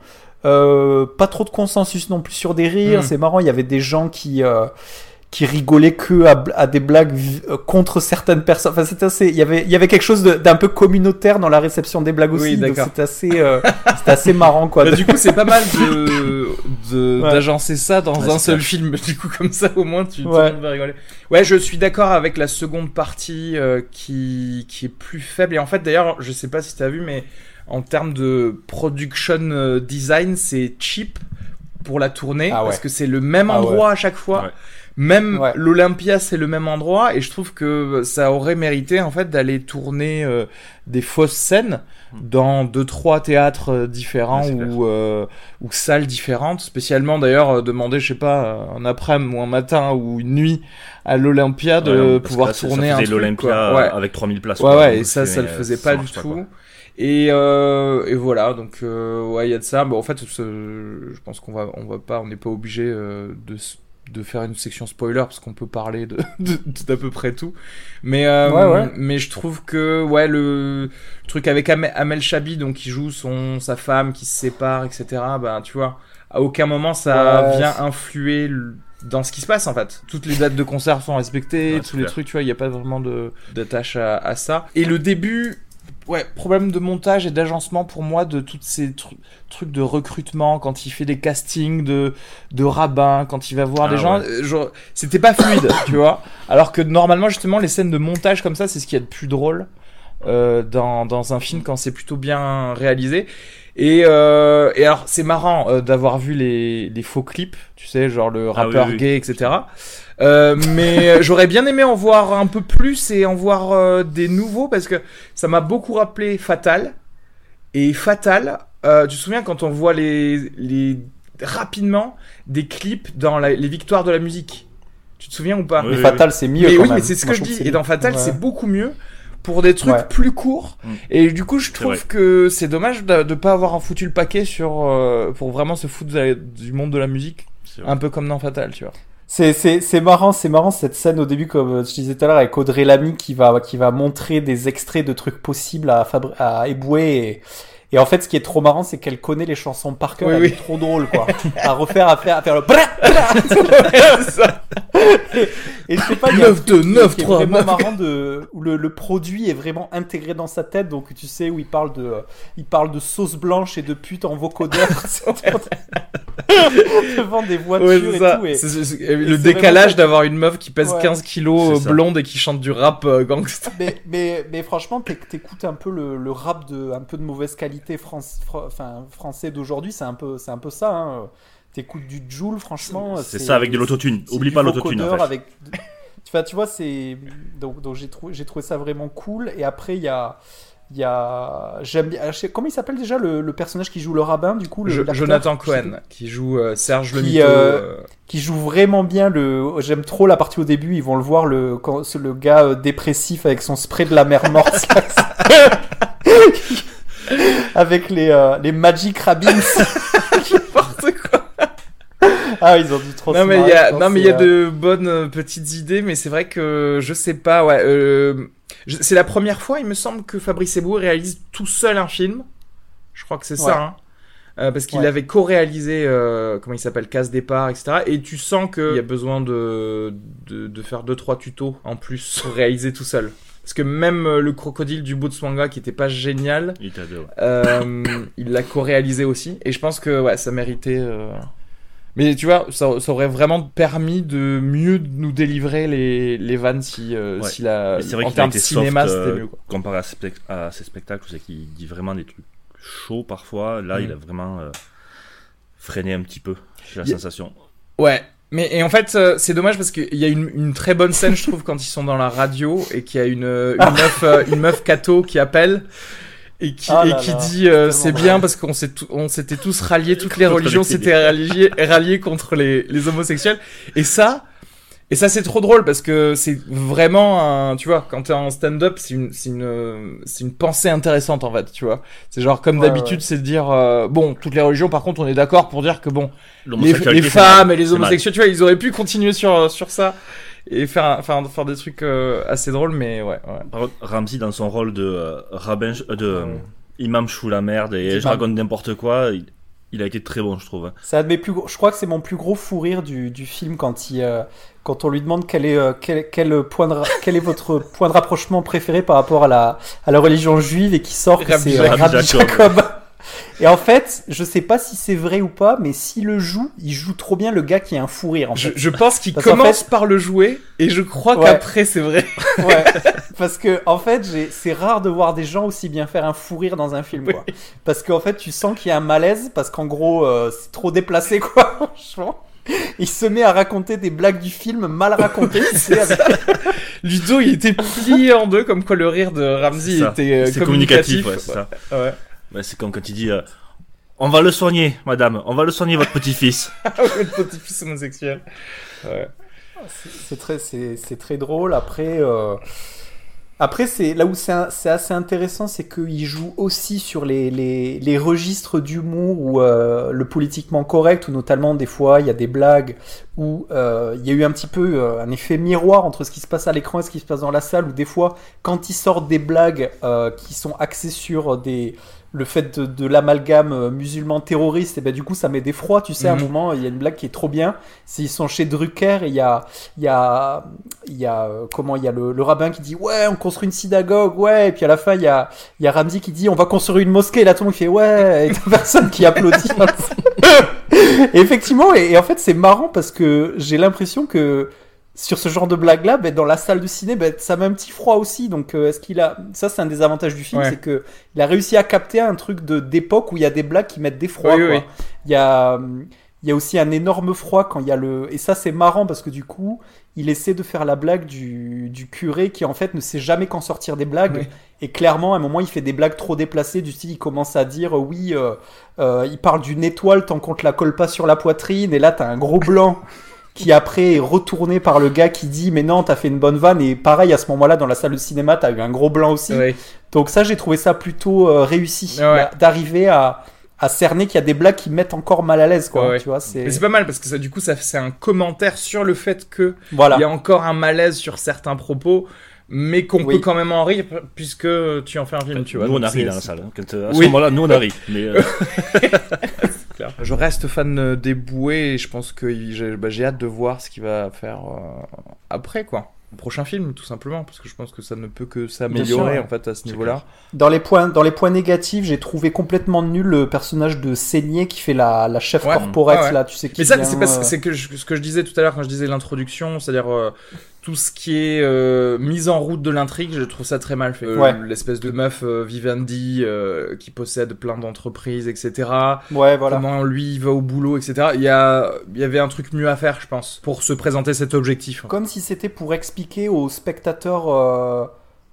Euh, pas trop de consensus non plus sur des rires. Mm. C'est marrant il y avait des gens qui qui rigolait que à, à des blagues euh, contre certaines personnes. Enfin, c'était assez. Il y avait, il y avait quelque chose d'un peu communautaire dans la réception des blagues aussi. Oui, donc c'était assez, euh, assez marrant, quoi. Bah, du coup, c'est pas mal de Ouais. d'agencer ça dans Ouais, un seul clair. film. Du coup, comme ça, au moins, tu tout Ouais. le monde va rigoler. Ouais, je suis d'accord avec la seconde partie euh, qui qui est plus faible. Et en fait, d'ailleurs, je sais pas si t'as vu, mais en termes de production euh, design, c'est cheap pour la tournée Ah parce que c'est le même Ah endroit à chaque fois. Même Ouais. l'Olympia, c'est le même endroit, et je trouve que ça aurait mérité en fait d'aller tourner euh, des fausses scènes dans deux trois théâtres euh, différents Ouais, ou euh, ou salles différentes. Spécialement d'ailleurs euh, demander, je sais pas, un après-midi ou un matin ou une nuit à l'Olympia de Ouais, pouvoir là, tourner ça un l'Olympia avec 3000 places. Ouais, et ça, ça le faisait pas du quoi. tout. Et, euh, et voilà, donc euh, ouais, il y a de ça. Bon, en fait, je pense qu'on va, on va pas, on n'est pas obligé euh, de de faire une section spoiler parce qu'on peut parler de de- d'à peu près tout. Mais euh, Ouais, ouais. mais je trouve que ouais le, le truc avec Amel, Amel Chabi donc qui joue son sa femme qui se sépare etc. Ben tu vois, à aucun moment ça Ouais, vient influer le- dans ce qui se passe en fait. Toutes les dates de concert sont respectées, Ouais, tous les trucs, tu vois, il n'y a pas vraiment de d'attache à, à ça. Et le début, ouais, problème de montage et d'agencement pour moi de toutes ces tru- trucs de recrutement quand il fait des castings de de rabbins, quand il va voir Ah des gens, ouais. euh, c'était pas fluide, tu vois. Alors que normalement justement les scènes de montage comme ça, c'est ce qu'il y a de plus drôle euh, dans dans un film quand c'est plutôt bien réalisé. Et, euh, et alors c'est marrant euh, d'avoir vu les, les faux clips, tu sais, genre le Ah oui, rappeur oui. gay, etc. Euh, mais j'aurais bien aimé en voir un peu plus et en voir euh, des nouveaux parce que ça m'a beaucoup rappelé Fatal. Et Fatal, euh, tu te souviens quand on voit les, les rapidement des clips dans la- les victoires de la musique? Tu te souviens ou pas? Oui, Mais oui, Fatal, c'est mieux. mais quand oui, même. mais c'est ce Moi, que je dis. Et dans. Fatal, Ouais. c'est beaucoup mieux pour des trucs Ouais. plus courts. Mm. Et du coup, je trouve que c'est dommage de, de pas avoir foutu le paquet sur euh, pour vraiment se foutre la- du monde de la musique, un peu comme dans Fatal, tu vois. C'est, c'est, c'est marrant, c'est marrant cette scène au début, comme je disais tout à l'heure, avec Audrey Lamy qui va, qui va montrer des extraits de trucs possibles à, Fabri- à Eboué. Et, et en fait, ce qui est trop marrant, c'est qu'elle connaît les chansons par cœur. Oui, elle oui. est trop drôle, quoi. à refaire, à faire, à faire le. bra. Et je sais pas, il y a un 9, 2, truc qui- 9, qui est 3, vraiment 9. marrant de, où le, le produit est vraiment intégré dans sa tête. Donc, tu sais, où il parle de, il parle de sauce blanche et de pute en vocodeur. devant des voitures Ouais, et c'est ça. tout. Et, C'est- c'est- c'est- et le c'est vraiment décalage d'avoir une meuf qui pèse Ouais. 15 kilos, C'est euh, ça. blonde et qui chante du rap euh, gangsta. mais, mais, mais franchement, t'éc- t'écoutes un peu le, le rap de un peu de mauvaise qualité France, fr- enfin, français d'aujourd'hui, c'est un peu, c'est un peu ça. Hein. T'écoutes du Joule, franchement. C'est ça avec de l'autotune. Oublie pas l'autotune. en fait. Avec... Tu vois, tu vois, c'est donc, donc j'ai trouvé, j'ai trouvé ça vraiment cool. Et après, il y a, il y a, j'aime Comment il s'appelle déjà le, le personnage qui joue le rabbin du coup, le, Jonathan Cohen qui joue euh, Serge le Qui, Mito. euh, euh, qui joue vraiment bien le j'aime trop la partie au début ils vont le voir le quand le gars euh, dépressif avec son spray de la mer morte avec les euh, les magic rabbins N'importe quoi. ah ils ont dû trop non se mais il y a non mais il y a euh, de bonnes euh, petites idées mais c'est vrai que je sais pas ouais euh, c'est la première fois il me semble que Fabrice Eboué réalise tout seul un film je crois que c'est Ouais. ça hein. Euh, parce qu'il Ouais. avait co-réalisé euh, comment il s'appelle casse départ etc et tu sens qu'il y a besoin de, de de faire deux trois tutos en plus pour réaliser tout seul parce que même euh, le crocodile du Botswana qui était pas génial Il euh, il l'a co-réalisé aussi et je pense que ouais ça méritait euh, mais tu vois ça, ça aurait vraiment permis de mieux nous délivrer les, les vannes si, euh, Ouais. si la vrai en termes de cinéma c'était mieux quoi. comparé à, ses spec- à ses spectacles, c'est qu'il dit vraiment des trucs chauds parfois. Là, Mm. il a vraiment freiné un petit peu. J'ai la Y- sensation. ouais mais et en fait euh, c'est dommage parce qu'il y a une, une très bonne scène je trouve quand ils sont dans la radio et qu'il y a une, une meuf euh, une meuf cato qui appelle et qui, Ah et qui là, dit euh, c'est bien parce qu'on s'était tous ralliés toutes les religions s'étaient ralliés, ralliés contre les, les homosexuels. Et ça et ça c'est trop drôle parce que c'est vraiment un tu vois quand t'es en stand-up c'est une c'est une c'est une pensée intéressante en fait tu vois. C'est genre comme Ouais, d'habitude ouais. c'est de dire euh, bon toutes les religions par contre on est d'accord pour dire que bon les, femmes et les homosexuels tu vois ils auraient pu continuer sur sur ça et faire faire faire des trucs euh, assez drôles mais ouais, ouais. Par contre, Ramsey, dans son rôle de euh, rabbin, euh, de imam chou la merde et je raconte n'importe quoi, il, il a été très bon, je trouve. hein. C'est un de mes plus gros- je crois que c'est mon plus gros fou rire du, du film quand il, euh, quand on lui demande quel est, euh, quel, quel point de, quel est votre point de rapprochement préféré par rapport à la, à la religion juive et qui sort que Rabbi c'est euh, Jacob. Rabbi Jacob. Et en fait, je sais pas si c'est vrai ou pas, mais s'il le joue, il joue trop bien le gars qui a un fou rire. En Je, fait. je pense qu'il commence fait- par le jouer et je crois Ouais. qu'après c'est vrai. Ouais, parce que en fait, c'est rare de voir des gens aussi bien faire un fou rire dans un film, quoi. Parce qu'en fait, tu sens qu'il y a un malaise, parce qu'en gros, euh, c'est trop déplacé, quoi. Franchement, il se met à raconter des blagues du film mal racontées. Ludo, il était plié en deux, comme quoi le rire de Ramsey était euh, C'est communicatif. communicatif, ouais, c'est ça. Ouais. C'est comme quand il dit euh, On va le soigner, madame, on va le soigner, votre petit-fils. le petit-fils homosexuel. Ouais. C'est- c'est très, c'est c'est très drôle. Après, euh, après, c'est là où c'est assez intéressant, c'est qu'il joue aussi sur les, les, les registres d'humour ou euh, le politiquement correct, ou notamment des fois il y a des blagues où euh, il y a eu un petit peu euh, un effet miroir entre ce qui se passe à l'écran et ce qui se passe dans la salle, où des fois quand ils sortent des blagues euh, qui sont axées sur des le fait de, de l'amalgame euh, musulman terroriste, et ben du coup ça met des froids, tu sais, à un Mhm. moment il y a une blague qui est trop bien, c'est ils sont chez Drucker et il y a il y a, il y a euh, comment il y a le, le rabbin qui dit ouais on construit une synagogue ouais et puis à la fin il y a il y a Ramsey qui dit on va construire une mosquée et là tout le monde fait ouais et t'as personne qui applaudit et effectivement et, et en fait c'est marrant parce que j'ai l'impression que sur ce genre de blague là ben, dans la salle de ciné ben, ça met un petit froid aussi donc euh, est-ce qu'il a ça c'est un des avantages du film Ouais. c'est que il a réussi à capter un truc de d'époque où il y a des blagues qui mettent des froids Oui, quoi. oui. il y a il y a aussi un énorme froid quand il y a le et ça c'est marrant parce que du coup il essaie de faire la blague du, du curé qui en fait ne sait jamais qu'en sortir des blagues Oui. et clairement à un moment il fait des blagues trop déplacées du style il commence à dire oui euh, euh, il parle d'une étoile tant qu'on te la colle pas sur la poitrine et là t'as un gros blanc qui après est retourné par le gars qui dit mais non t'as fait une bonne vanne et pareil à ce moment-là dans la salle de cinéma t'as eu un gros blanc aussi donc ça j'ai trouvé ça plutôt euh, réussi Ouais. d'a- d'arriver à à cerner qu'il y a des blagues qui mettent encore mal à l'aise quoi Ouais, ouais. tu vois c'est Mais c'est pas mal parce que ça, du coup, ça, c'est un commentaire sur le fait que voilà il y a encore un malaise sur certains propos, mais qu'on Oui. peut quand même en rire puisque tu en fais un film, tu vois. nous, on a ri dans la salle. hein. Quand, euh, à ce Oui. moment-là, nous, on a ri. Mais, euh, clair. Je reste fan euh, des bouées et je pense que j'ai bah, j'ai hâte de voir ce qu'il va faire euh, après, quoi. Au prochain film, tout simplement, parce que je pense que ça ne peut que s'améliorer en fait à ce niveau-là. Dans les points, dans les points négatifs, j'ai trouvé complètement nul le personnage de Seigné qui fait la, la chef Ouais. corporate Ouais, ouais. là, tu sais qui Mais ça, c'est euh, que je- ce que je disais tout à l'heure quand je disais l'introduction, c'est-à-dire euh, tout ce qui est euh, mise en route de l'intrigue, je trouve ça très mal fait. Euh, Ouais. L'espèce de meuf euh, Vivendi qui possède plein d'entreprises, etc. Ouais, voilà. Comment lui il va au boulot, etc. Il y, a, il y avait un truc mieux à faire, je pense, pour se présenter cet objectif. Comme si c'était pour expliquer aux spectateurs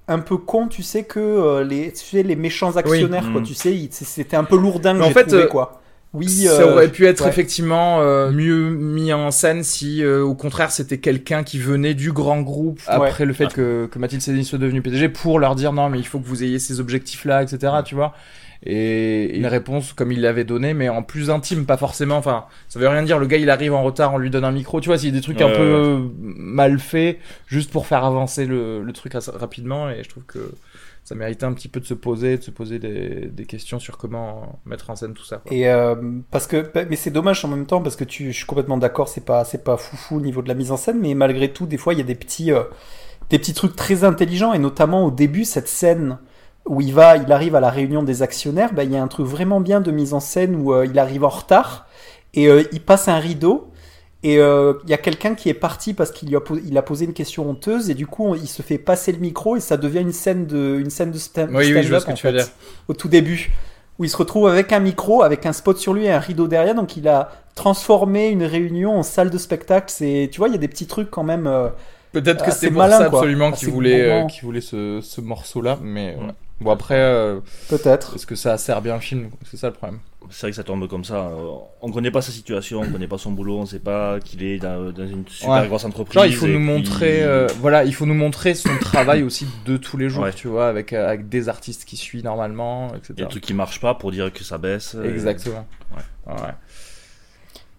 un peu cons, tu sais que les, tu sais, les méchants actionnaires, quoi, Mm. tu sais, c'était un peu lourdin que Mais en fait, trouvé, quoi. Oui, ça euh, aurait pu être ouais. effectivement euh, mieux mis en scène si, euh, au contraire, c'était quelqu'un qui venait du grand groupe après le fait que, que Mathilde Sédine soit devenue PDG pour leur dire non, mais il faut que vous ayez ces objectifs-là, etc. Tu vois et une réponse comme il l'avait donné, mais en plus intime, pas forcément. Enfin, ça veut rien dire. Le gars, il arrive en retard, on lui donne un micro. Tu vois, s'il y a des trucs un Ouais, peu mal faits, juste pour faire avancer le, le truc rapidement. Et je trouve que ça méritait un petit peu de se poser, de se poser des, questions sur comment mettre en scène tout ça. Et euh, parce que, bah, mais c'est dommage en même temps parce que je suis complètement d'accord, c'est pas, c'est pas foufou au niveau de la mise en scène, mais malgré tout, des fois, il y a des petits, euh, des petits trucs très intelligents et notamment au début, cette scène où il va, il arrive à la réunion des actionnaires, bah, il y a un truc vraiment bien de mise en scène où euh, il arrive en retard et il passe un rideau. Et euh, il y a quelqu'un qui est parti parce qu'il lui a, il a posé une question honteuse et du coup il se fait passer le micro et ça devient une scène de, une scène de stand, Oui, oui, je ce que tu veux dire. au tout début où il se retrouve avec un micro, avec un spot sur lui et un rideau derrière. Donc il a transformé une réunion en salle de spectacle. C'est, tu vois, il y a des petits trucs quand même. euh, Peut-être que pour malin, ça absolument qu'il voulait, euh, qu'il voulait ce, ce morceau-là. Mais Ouais. ouais. bon, après, euh, Peut-être. est-ce que ça sert bien le film? C'est ça le problème. C'est vrai que ça tombe comme ça. Euh, On connaît pas sa situation, on connaît pas son boulot, on sait pas qu'il est dans, dans une super Ouais. grosse entreprise. Genre, il faut et nous puis- montrer, euh, voilà, il faut nous montrer son travail aussi de tous les jours, Ouais. tu vois, avec, euh, avec des artistes qui suivent normalement, Il y a etc. des trucs qui marchent pas pour dire que ça baisse. et- Exactement. Ouais. Ouais.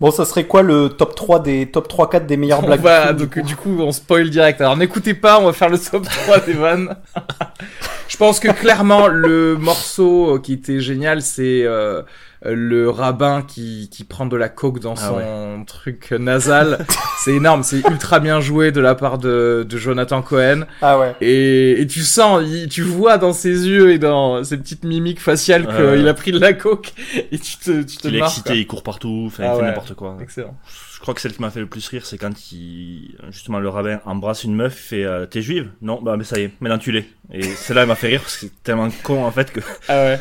Bon, ça serait quoi le top 3 des top 3 4 des meilleures On blagues va, du film, donc, du coup, on spoil direct. Alors, n'écoutez pas, on va faire le top 3 des vannes. Je pense que clairement le morceau qui était génial, c'est euh, le rabbin qui, qui prend de la coke dans Ah son truc nasal. c'est énorme, c'est ultra bien joué de la part de, de Jonathan Cohen. Ah ouais. Et, et tu sens, il- tu vois dans ses yeux et dans ses petites mimiques faciales qu'il a pris de la coke et tu te, tu te Il est excité, il court partout, enfin, Ah il fait ouais. n'importe quoi. Excellent. Je crois que celle qui m'a fait le plus rire, c'est quand il, justement, le rabbin embrasse une meuf, fait, euh, t'es juive? Non, bah, mais ça y est, maintenant tu l'es. Et celle-là, elle m'a fait rire parce que c'est tellement con, en fait, que, Ah ouais.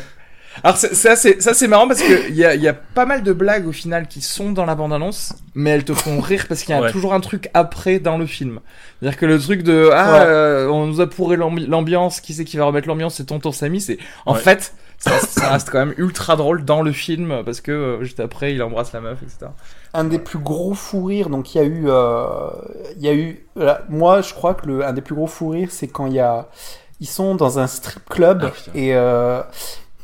Alors c'est- ça c'est ça c'est marrant parce que il y a, il y a pas mal de blagues au final qui sont dans la bande annonce mais elles te font rire parce qu'il y a Ouais. toujours un truc après dans le film. C'est-à-dire que le truc de ah Ouais. euh, on nous a pourré l'ambi- l'ambiance, qui c'est qui va remettre l'ambiance, c'est tonton Samy, c'est en Ouais. fait ça, ça reste quand même ultra drôle dans le film parce que euh, juste après il embrasse la meuf etc. un des plus gros fous rires, donc il y a eu, euh, il y a eu, voilà, moi je crois que le, un des plus gros fous rires, c'est quand il y a, ils sont dans un strip club Ah, et euh,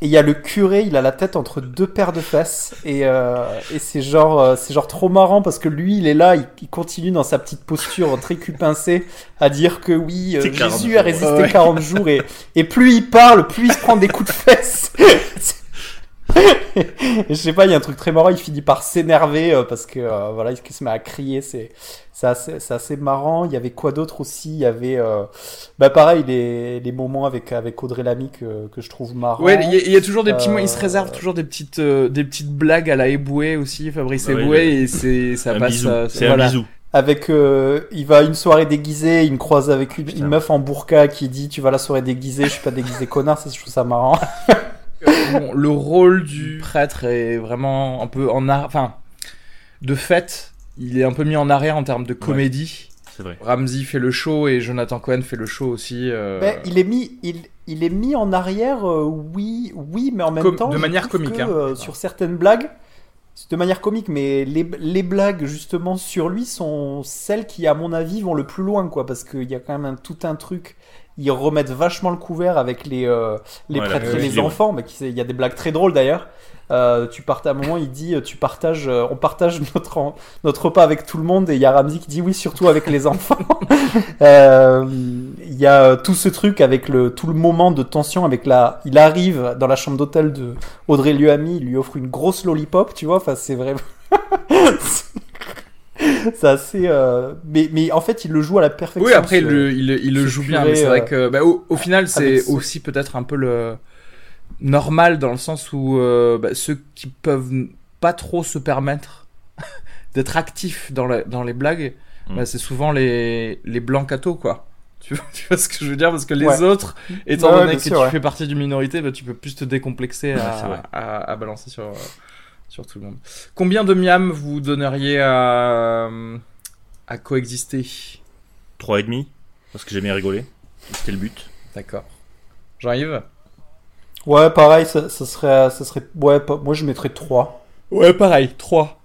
et il y a le curé, il a la tête entre deux paires de fesses et euh, et c'est genre, euh, c'est genre trop marrant parce que lui il est là, il, il continue dans sa petite posture très cul pincé à dire que oui, euh, C'est 40 Jésus a résisté Ouais. 40 jours et et plus il parle, plus il se prend des coups de fesses. Et je sais pas, il y a un truc très marrant, il finit par s'énerver euh, parce que euh, voilà, il se met à crier, c'est c'est assez, c'est assez marrant. Il y avait quoi d'autre aussi? Il y avait euh, bah pareil les, les moments avec avec Audrey Lamy que, que je trouve marrant. Ouais, il y, a- il y a toujours des petits Euh, mots, il se réserve toujours des petites euh, des petites blagues à la Eboué aussi, Fabrice Ah Eboué et c'est ça un passe bisou. euh, C'est voilà. un bisou. Avec euh, il va à une soirée déguisée, il me croise avec une meuf en burqa qui dit tu vas à la soirée déguisée, je suis pas déguisé connard, ça je trouve ça marrant. Bon, le rôle du prêtre est vraiment un peu en ar... enfin de fait il est un peu mis en arrière en termes de comédie C'est vrai. Ramsey fait le show et Jonathan Cohen fait le show aussi euh, Mais il est mis, il, il est mis en arrière, euh, oui, oui, mais en même Com- temps, de manière comique, que, hein. euh, sur certaines blagues, c'est de manière comique, mais les, les blagues justement sur lui sont celles qui, à mon avis, vont le plus loin, quoi, parce qu'il y a quand même un- tout un truc. Ils remettent vachement le couvert avec les euh, les Ouais, prêtres et les enfants, mais il y a des blagues très drôles d'ailleurs. Euh, tu partes à un moment, il dit, euh, tu partages, euh, on partage notre notre repas avec tout le monde, et il y a Ramsey qui dit oui, surtout avec les enfants. Euh, Il y a tout ce truc avec le tout le moment de tension avec la. Il arrive dans la chambre d'hôtel de Audrey Luami, il lui offre une grosse lollipop, tu vois. Enfin, c'est vraiment. c'est assez. euh, Mais mais en fait, il le joue à la perfection. oui après il ce- le, il, le- il le ce joue bien mais c'est vrai euh, que bah, au, au final c'est avec ce- aussi peut-être un peu le normal dans le sens où euh, bah, ceux qui peuvent pas trop se permettre d'être actifs dans, la- dans les blagues Mm. bah, c'est souvent les les blancs cathos quoi tu vois, tu vois ce que je veux dire? Parce que les Ouais. autres étant Ouais, donné que sûr, tu ouais. fais partie d'une minorité bah, tu peux plus te décomplexer à, c'est vrai. à, à balancer sur euh, sur tout le monde combien de miam vous donneriez à à coexister? 3,5. Parce que j'ai bien rigolé. C'était le but. D'accord. Jean-Yves? Ouais, pareil, ça, ça serait, ça serait. Ouais, moi je mettrais 3. Ouais, pareil, 3.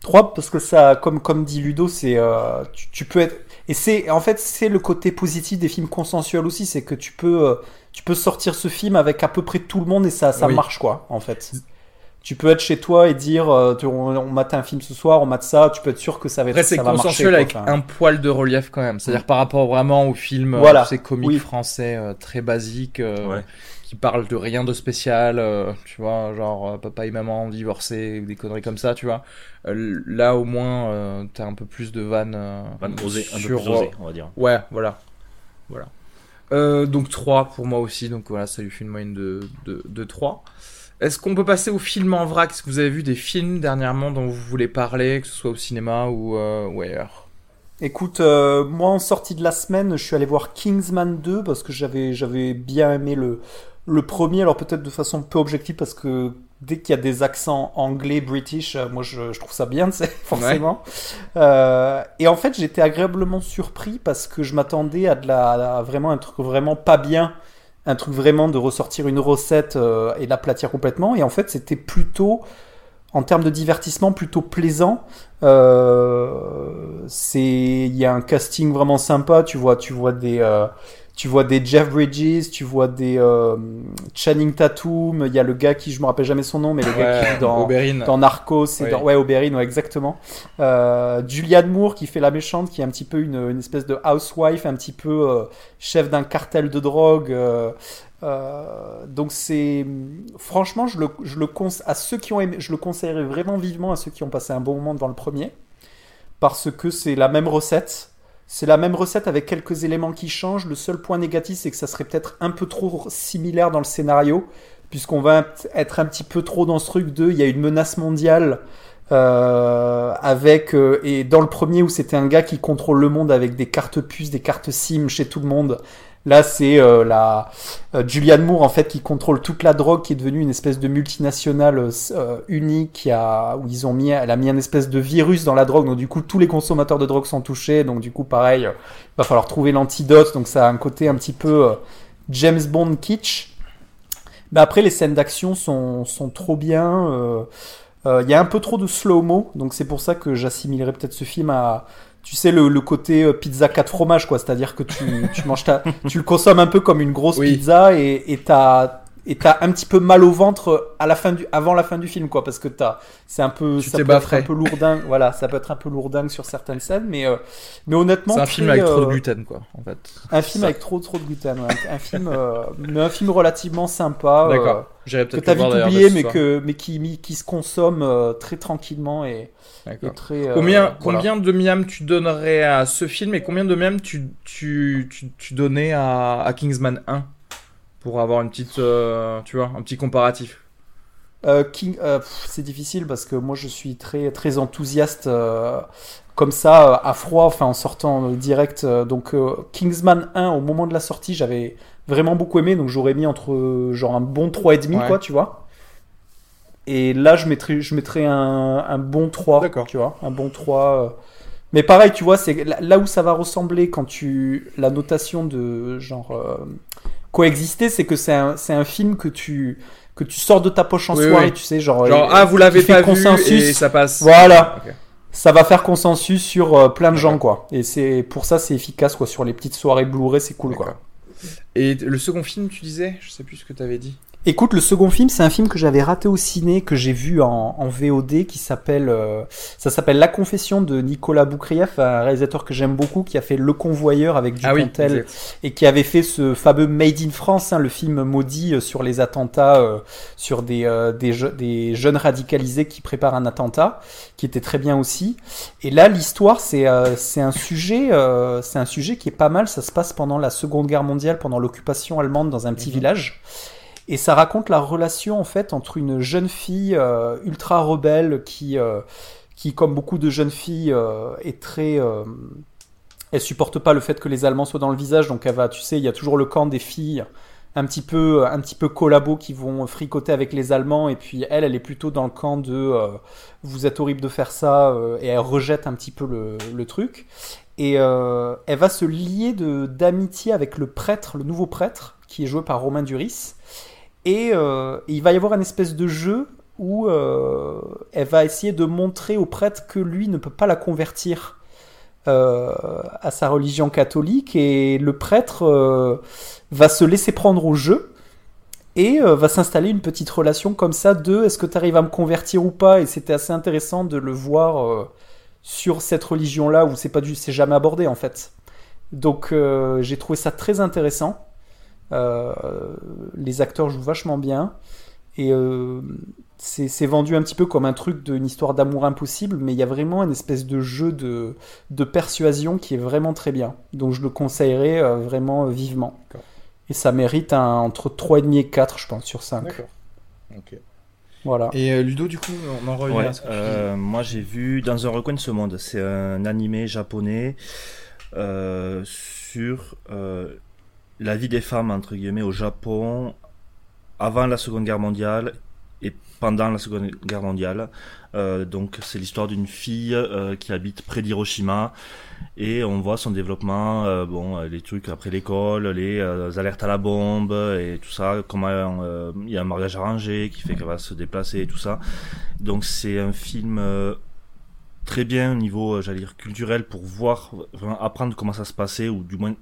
3 parce que ça, comme, comme dit Ludo, c'est. euh, tu, tu peux être. Et c'est. En fait, c'est le côté positif des films consensuels aussi, c'est que tu peux. euh, tu peux sortir ce film avec à peu près tout le monde et ça, ça Oui. marche quoi, en fait. Tu peux être chez toi et dire euh, tu- on, on mate un film ce soir, on mate ça, tu peux être sûr que ça va être Après, c'est ça va marcher, consensuel avec Enfin, un poil de relief quand même. C'est-à-dire par rapport vraiment au film, Voilà. euh, ces comiques Oui. français euh, très basiques, euh, Ouais. qui parlent de rien de spécial, euh, tu vois, genre euh, papa et maman divorcés, ou des conneries comme ça, tu vois. Euh, là, au moins, euh, t'as un peu plus de vannes. euh, Van osé, un peu sur, plus osé, on va dire. Ouais, voilà. Voilà. Euh, donc 3 pour moi aussi, donc voilà, ça lui fait une moyenne de, de, de 3. Est-ce qu'on peut passer au film en vrac? Est-ce que vous avez vu des films dernièrement dont vous voulez parler, que ce soit au cinéma ou, euh, ou ailleurs? Écoute, euh, moi en sortie de la semaine, je suis allé voir Kingsman 2 parce que j'avais j'avais bien aimé le le premier, alors peut-être de façon peu objective parce que dès qu'il y a des accents anglais, british, euh, moi je, je trouve ça bien, c'est forcément. Euh, et en fait, j'étais agréablement surpris parce que je m'attendais à de la à vraiment un truc vraiment pas bien, un truc vraiment de ressortir une recette euh, et l'aplatir complètement. Et en fait, c'était plutôt en termes de divertissement plutôt plaisant. Euh, c'est il y a un casting vraiment sympa. Tu vois, tu vois des euh, tu vois des Jeff Bridges, tu vois des euh, Channing Tatum, il y a le gars qui, je me rappelle jamais son nom, mais le gars qui joue dans, dans Narcos, et Oui. dans, ouais, Oberyn, ouais, exactement. Euh, Julianne Moore qui fait la méchante, qui est un petit peu une, une espèce de housewife, un petit peu euh, chef d'un cartel de drogue. euh, euh, donc c'est franchement je le, je le conse- à ceux qui ont aimé, je le conseillerais vraiment vivement à ceux qui ont passé un bon moment devant le premier parce que c'est la même recette c'est la même recette avec quelques éléments qui changent le seul point négatif c'est que ça serait peut-être un peu trop similaire dans le scénario puisqu'on va être un petit peu trop dans ce truc de il y a une menace mondiale euh, avec euh, et dans le premier où c'était un gars qui contrôle le monde avec des cartes puces, des cartes SIM chez tout le monde. Là, c'est euh, la euh, Julianne Moore en fait qui contrôle toute la drogue, qui est devenue une espèce de multinationale euh, unique, où ils ont mis, elle a mis un espèce de virus dans la drogue, donc du coup tous les consommateurs de drogue sont touchés, donc du coup pareil, il va falloir trouver l'antidote, donc ça a un côté un petit peu James Bond kitsch. Mais après les scènes d'action sont sont trop bien. Il y a un peu trop de slow-mo, donc c'est pour ça que j'assimilerais peut-être ce film à, tu sais, le, le côté euh, pizza 4 fromages, quoi. C'est-à-dire que tu, tu manges ta, tu le consommes un peu comme une grosse Oui. pizza et et t'as et t'as un petit peu mal au ventre à la fin du, avant la fin du film, quoi, parce que t'as, c'est un peu, Tu ça peut être un peu lourdingue, voilà, ça peut être un peu lourdingue sur certaines scènes, mais, euh, mais honnêtement, C'est un film avec trop de euh, gluten, quoi, en fait. un film Ça. avec trop trop de gluten, ouais. un film, euh, mais un film relativement sympa. euh, D'accord. J'irai que peut-être t'as vite oublié, mais que mais qui qui se consomme euh, très tranquillement et, et très. euh, Combien, voilà. combien de miam tu donnerais à ce film et combien de miam tu, tu, tu, tu donnais à, à Kingsman 1 pour avoir une petite, euh, tu vois, un petit comparatif Euh, King, euh, c'est difficile parce que moi je suis très très enthousiaste euh, comme ça à froid, enfin en sortant direct. euh, donc euh, Kingsman 1 au moment de la sortie, j'avais vraiment beaucoup aimé, donc j'aurais mis entre genre un bon 3,5 Ouais. quoi, tu vois. Et là je mettrais je mettrais un, un bon 3, D'accord. tu vois, un bon 3. euh. Mais pareil, tu vois, c'est là- là où ça va ressembler quand tu la notation de genre euh, coexister, c'est que c'est un, un film que tu que tu sors de ta poche en Oui, soirée, oui. tu sais, genre, Genre, euh, ah, vous l'avez pas consensus. vu et ça passe. Voilà. Ça va faire consensus sur euh, plein de gens, quoi. Et c'est pour ça, c'est efficace, quoi. Sur les petites soirées Blu-ray, c'est cool, quoi. Et le second film, tu disais? Je sais plus ce que tu avais dit. Écoute, le second film, c'est un film que j'avais raté au ciné, que j'ai vu en, en VOD, qui s'appelle, euh, ça s'appelle La Confession de Nicolas Boukrieff, un réalisateur que j'aime beaucoup, qui a fait Le Convoyeur avec Ah oui, Dupontel, et qui avait fait ce fameux Made in France, hein, le film maudit euh, sur les attentats, euh, sur des, euh, des, je- des jeunes radicalisés qui préparent un attentat, qui était très bien aussi. Et là, l'histoire, c'est euh, c'est un sujet, euh, c'est un sujet qui est pas mal. Ça se passe pendant la Seconde Guerre mondiale, pendant l'occupation allemande dans un petit Mhm. village. Et ça raconte la relation en fait entre une jeune fille euh, ultra rebelle qui, euh, qui, comme beaucoup de jeunes filles, euh, est très elle supporte pas le fait que les Allemands soient dans le visage, donc elle va, tu sais, il y a toujours le camp des filles un petit peu, un petit peu collabo qui vont fricoter avec les Allemands, et puis elle, elle est plutôt dans le camp de vous êtes horrible de faire ça, et elle rejette un petit peu le, truc. Et elle va se lier d'amitié avec le prêtre, le nouveau prêtre, qui est joué par Romain Duris. Et euh, il va y avoir une espèce de jeu où euh, elle va essayer de montrer au prêtre que lui ne peut pas la convertir euh, à sa religion catholique. Et le prêtre va se laisser prendre au jeu et va s'installer une petite relation comme ça de est-ce que tu arrives à me convertir ou pas? Et c'était assez intéressant de le voir sur cette religion là où c'est pas du c'est jamais abordé en fait. Donc j'ai trouvé ça très intéressant les acteurs jouent vachement bien et euh, c'est vendu un petit peu comme un truc d'une histoire d'amour impossible, mais il y a vraiment une espèce de jeu de, de persuasion qui est vraiment très bien. Donc je le conseillerais euh, vraiment euh, vivement. Et ça mérite un, entre 3,5 et 4, je pense, sur 5. D'accord. Ok. Voilà. Et euh, Ludo, du coup, on en revient Ouais, à ce que tu euh, moi j'ai vu Dans un recoin de ce monde, c'est un animé japonais euh, sur euh, la vie des femmes entre guillemets au Japon avant la Seconde Guerre mondiale et pendant la Seconde Guerre mondiale. Euh, donc c'est l'histoire d'une fille euh, qui habite près d'Hiroshima et on voit son développement, euh, bon les trucs après l'école, les alertes à la bombe et tout ça, comment il y a un mariage arrangé qui fait qu'elle va se déplacer et tout ça. Donc c'est un film très bien au niveau, j'allais dire, culturel pour voir, vraiment apprendre comment ça se passait ou du moins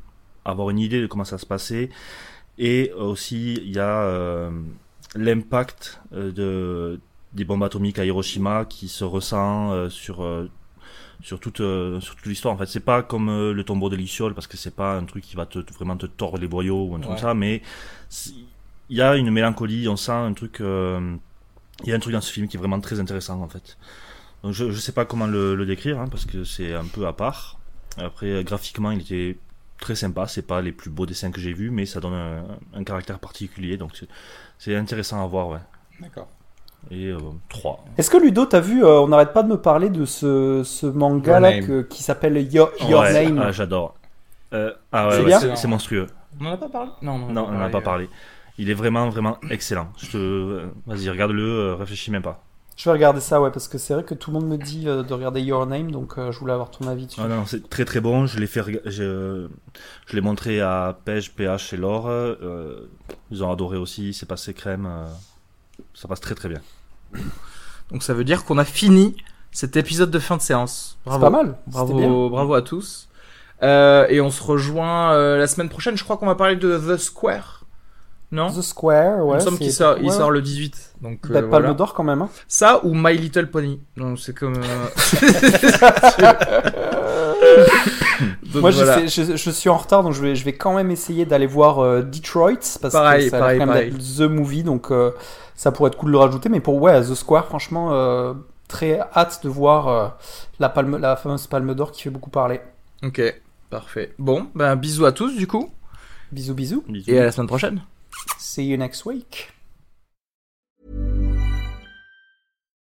avoir une idée de comment ça se passait. Et aussi, il y a euh, l'impact euh, de des bombes atomiques à Hiroshima qui se ressent euh, sur sur toute euh, sur toute l'histoire. En fait, c'est pas comme euh, le tombeau de l'Issiole parce que c'est pas un truc qui va te vraiment te tordre les boyaux ou un truc Ouais. comme ça, mais il y a une mélancolie, on sent un truc. euh, il y a un truc dans ce film qui est vraiment très intéressant en fait. Donc je je sais pas comment le, le décrire hein, parce que c'est un peu à part. Après graphiquement, il était très sympa. C'est pas les plus beaux dessins que j'ai vus, mais ça donne un, un caractère particulier. Donc c'est- c'est intéressant à voir, ouais. D'accord. Et euh, 3. Est-ce que Ludo, t'as vu, euh, on n'arrête pas de me parler de ce, ce manga là que- qui s'appelle Your, Your Ouais, Name? ah, j'adore. Euh, ah ouais, C'est ouais, monstrueux. On en a pas parlé? Non, Non, on n'en a pas parlé. Il est vraiment, vraiment excellent. Je te... euh, Vas-y, regarde-le, euh, réfléchis même pas. Je vais regarder ça, ouais, parce que c'est vrai que tout le monde me dit euh, de regarder Your Name, donc euh, je voulais avoir ton avis dessus. Ah non, c'est très très bon. Je l'ai fait, je, je l'ai montré à Pej, PH et Laure. Euh, ils ont adoré aussi. C'est passé crème. euh, ça passe très très bien. Donc ça veut dire qu'on a fini cet épisode de fin de séance. C'est Bravo. pas mal. Bien. Bravo, bravo à tous. Euh, et on se rejoint euh, la semaine prochaine. Je crois qu'on va parler de The Square. Non The Square, ouais. Il me semble qu'il sort, il sort le 18. Donc euh, Palme voilà. d'or quand même. Hein? Ça ou My Little Pony. Donc c'est comme. euh, Donc, Moi, je voilà. sais- je, je suis en retard, donc je vais, je vais quand même essayer d'aller voir euh, Detroit parce Pareil, que ça a pareil, l'air quand même the movie, donc euh, ça pourrait être cool de le rajouter. Mais pour ouais, The Square, franchement, euh, très hâte de voir euh, la palme, la fameuse Palme d'or qui fait beaucoup parler. Ok, parfait. Bon, ben bisous à tous du coup. Bisous, bisous. Bisous. Et à la semaine prochaine. See you next week.